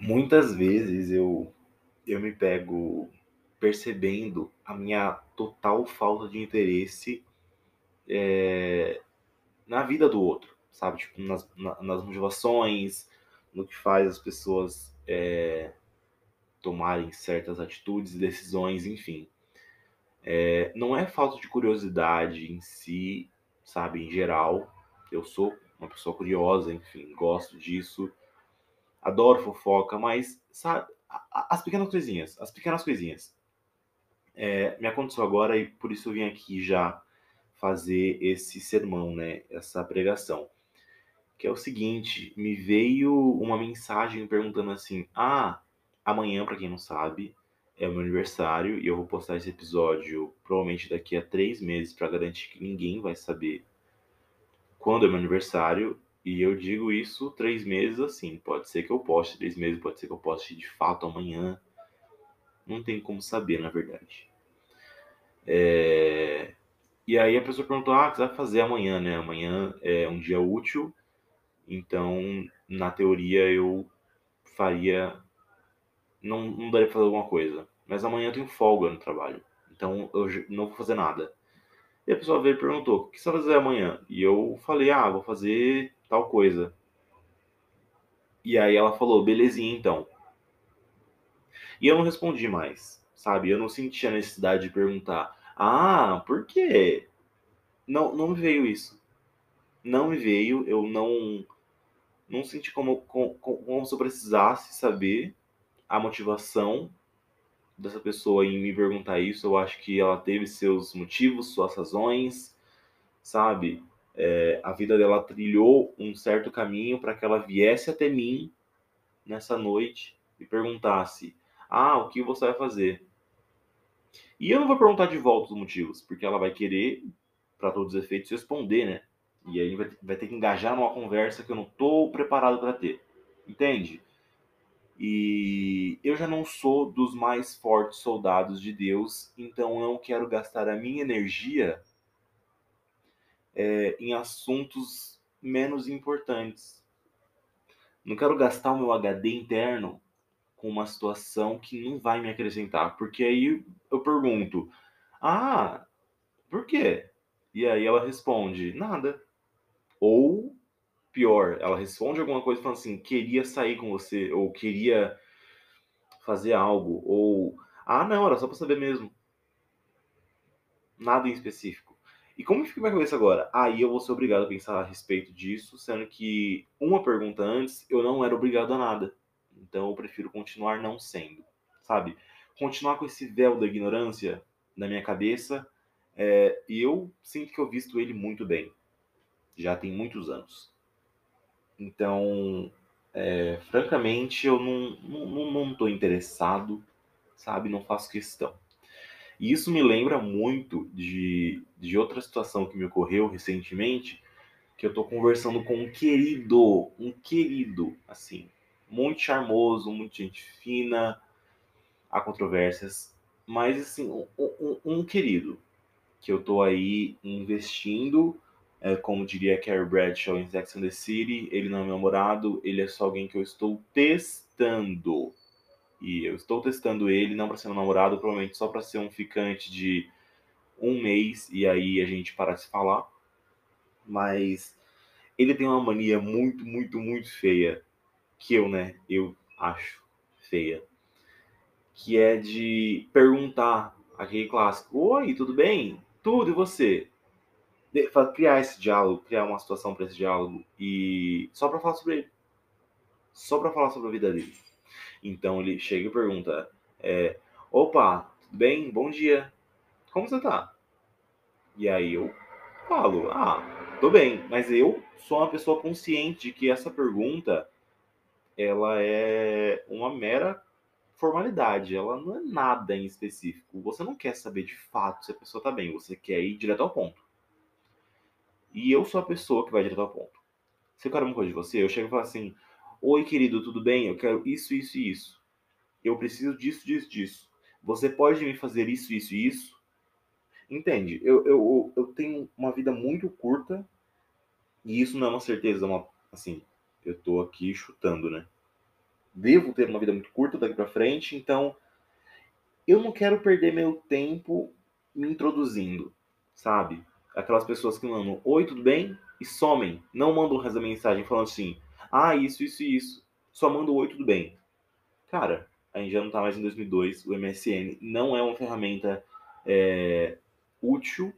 muitas vezes eu, eu me pego percebendo a minha total falta de interesse é, na vida do outro, sabe? Tipo, nas, na, nas motivações, no que faz as pessoas é, tomarem certas atitudes, decisões, enfim. É, não é falta de curiosidade em si, sabe? Em geral, eu sou uma pessoa curiosa, enfim, gosto disso, adoro fofoca, mas sabe, as pequenas coisinhas, as pequenas coisinhas. É, me aconteceu agora e por isso eu vim aqui já fazer esse sermão, né? Essa pregação. Que é o seguinte, me veio uma mensagem perguntando assim: "Ah, amanhã, para quem não sabe, é o meu aniversário e eu vou postar esse episódio provavelmente daqui a três meses para garantir que ninguém vai saber quando é meu aniversário. E eu digo isso três meses assim. Pode ser que eu poste três meses, pode ser que eu poste de fato amanhã. Não tem como saber, na verdade. É... E aí a pessoa perguntou: Ah, o que você vai fazer amanhã, né? Amanhã é um dia útil, então na teoria eu faria. Não, não daria pra fazer alguma coisa. Mas amanhã eu tenho folga no trabalho, então eu não vou fazer nada. E a pessoa veio e perguntou: O que você vai fazer amanhã? E eu falei: Ah, vou fazer tal coisa. E aí ela falou: Belezinha então. E eu não respondi mais, sabe? Eu não senti a necessidade de perguntar: Ah, por quê? Não, não me veio isso. Não me veio, eu não não senti como, como, como se eu precisasse saber a motivação dessa pessoa em me perguntar isso. Eu acho que ela teve seus motivos, suas razões, sabe? É, a vida dela trilhou um certo caminho para que ela viesse até mim nessa noite e perguntasse: Ah, o que você vai fazer? E eu não vou perguntar de volta os motivos, porque ela vai querer, para todos os efeitos, responder, né? E aí vai, vai ter que engajar numa conversa que eu não estou preparado para ter. Entende? E eu já não sou dos mais fortes soldados de Deus, então eu não quero gastar a minha energia é, em assuntos menos importantes. Não quero gastar o meu HD interno com uma situação que não vai me acrescentar, porque aí eu pergunto: Ah, por quê? E aí ela responde: Nada. Ou pior, ela responde alguma coisa falando assim, queria sair com você, ou queria fazer algo, ou ah não, era só pra saber mesmo. Nada em específico. E como fica minha cabeça agora? Aí eu vou ser obrigado a pensar a respeito disso, sendo que uma pergunta antes eu não era obrigado a nada. Então eu prefiro continuar não sendo, sabe? Continuar com esse véu da ignorância na minha cabeça. É, e eu sinto que eu visto ele muito bem. Já tem muitos anos. Então, é, francamente, eu não não, não, não interessado, sabe? Não faço questão. E isso me lembra muito de, de outra situação que me ocorreu recentemente, que eu estou conversando com um querido, um querido, assim, muito charmoso, muito gente fina, há controvérsias, mas assim, um, um, um querido, que eu estou aí investindo é, como diria Carrie Bradshaw em Sex and the City, ele não é meu namorado, ele é só alguém que eu estou testando. E eu estou testando ele, não para ser meu namorado, provavelmente só para ser um ficante de um mês e aí a gente parar de se falar. Mas ele tem uma mania muito, muito, muito feia, que eu, né, eu acho feia, que é de perguntar aquele clássico: Oi, tudo bem? Tudo, e você? criar esse diálogo, criar uma situação para esse diálogo e só para falar sobre ele, só para falar sobre a vida dele. Então ele chega e pergunta: é, "Opa, tudo bem? Bom dia. Como você tá?" E aí eu falo: "Ah, tô bem." Mas eu sou uma pessoa consciente de que essa pergunta ela é uma mera formalidade, ela não é nada em específico. Você não quer saber de fato se a pessoa tá bem, você quer ir direto ao ponto. E eu sou a pessoa que vai direto ao ponto. Se eu quero uma coisa de você, eu chego e falo assim: Oi, querido, tudo bem? Eu quero isso, isso e isso. Eu preciso disso, disso, disso. Você pode me fazer isso, isso e isso? Entende? Eu, eu, eu tenho uma vida muito curta e isso não é uma certeza, uma, assim, eu tô aqui chutando, né? devo ter uma vida muito curta daqui para frente, então eu não quero perder meu tempo me introduzindo, sabe? Aquelas pessoas que mandam oi, tudo bem? E somem. Não mandam essa mensagem falando assim, ah, isso, isso e isso. Só mandam oi, tudo bem. Cara, a gente já não tá mais em 2002. O MSN não é uma ferramenta é, útil,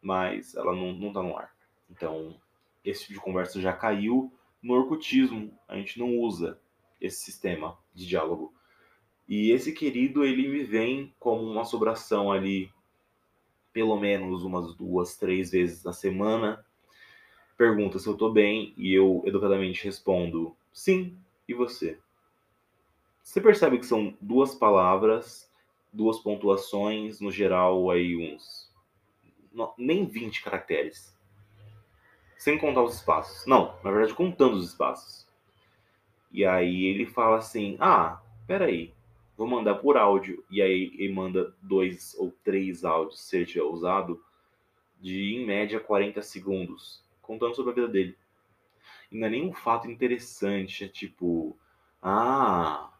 mas ela não, não tá no ar. Então, esse tipo de conversa já caiu no orcutismo. A gente não usa esse sistema de diálogo. E esse querido, ele me vem como uma sobração ali, pelo menos umas duas, três vezes na semana. Pergunta se eu tô bem e eu educadamente respondo sim, e você? Você percebe que são duas palavras, duas pontuações, no geral aí uns nem 20 caracteres. Sem contar os espaços. Não, na verdade contando os espaços. E aí ele fala assim: "Ah, peraí, vou mandar por áudio". E aí ele manda dois ou três áudios, se ele tiver usado, de em média 40 segundos, contando sobre a vida dele. E não é nem um fato interessante, é tipo, ah,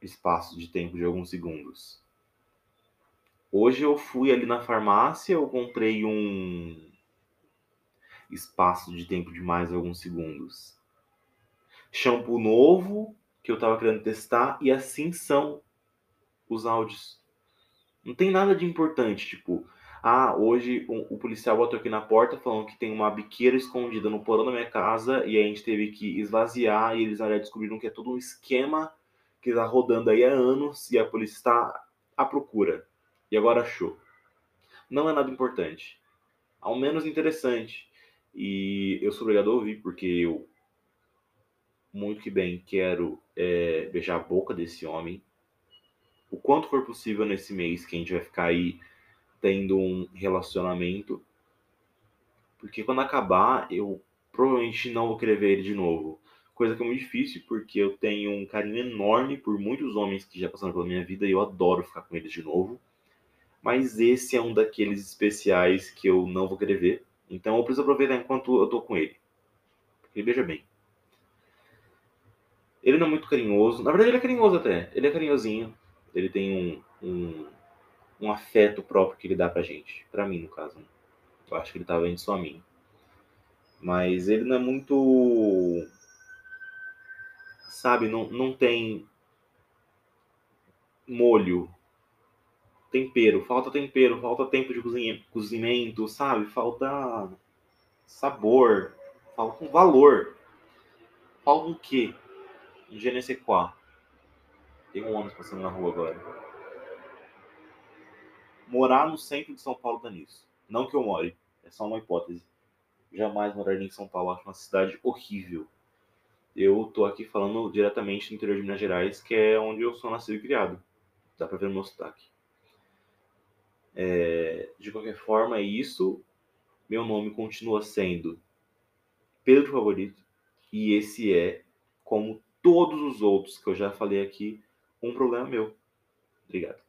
espaço de tempo de alguns segundos. Hoje eu fui ali na farmácia, eu comprei um espaço de tempo de mais alguns segundos. Shampoo novo que eu tava querendo testar e assim são os áudios. Não tem nada de importante, tipo, ah, hoje o, o policial botou aqui na porta falando que tem uma biqueira escondida no porão da minha casa e a gente teve que esvaziar e eles na descobriram que é todo um esquema que está rodando aí há anos e a polícia está à procura. E agora achou. Não é nada importante. Ao menos interessante. E eu sou obrigado a ouvir, porque eu muito que bem quero é, beijar a boca desse homem. O quanto for possível nesse mês que a gente vai ficar aí tendo um relacionamento. Porque quando acabar, eu provavelmente não vou querer ver ele de novo coisa que é muito difícil, porque eu tenho um carinho enorme por muitos homens que já passaram pela minha vida e eu adoro ficar com eles de novo. Mas esse é um daqueles especiais que eu não vou querer ver. Então eu preciso aproveitar enquanto eu tô com ele. Porque veja bem. Ele não é muito carinhoso. Na verdade, ele é carinhoso até. Ele é carinhosinho. Ele tem um, um, um afeto próprio que ele dá pra gente. Pra mim, no caso. Eu acho que ele tava indo só a mim. Mas ele não é muito sabe? Não, não tem molho, tempero, falta tempero, falta tempo de cozinha, cozimento, sabe? Falta sabor, falta um valor. Falta um quê? Um je. Tem um ônibus passando na rua agora. Morar no centro de São Paulo dá nisso. Não que eu more, é só uma hipótese. Jamais moraria em São Paulo, acho uma cidade horrível eu tô aqui falando diretamente do interior de Minas Gerais, que é onde eu sou nascido e criado. Dá pra ver o meu sotaque. É, de qualquer forma, é isso. Meu nome continua sendo Pedro Favorito. E esse é, como todos os outros que eu já falei aqui, um problema meu. Obrigado.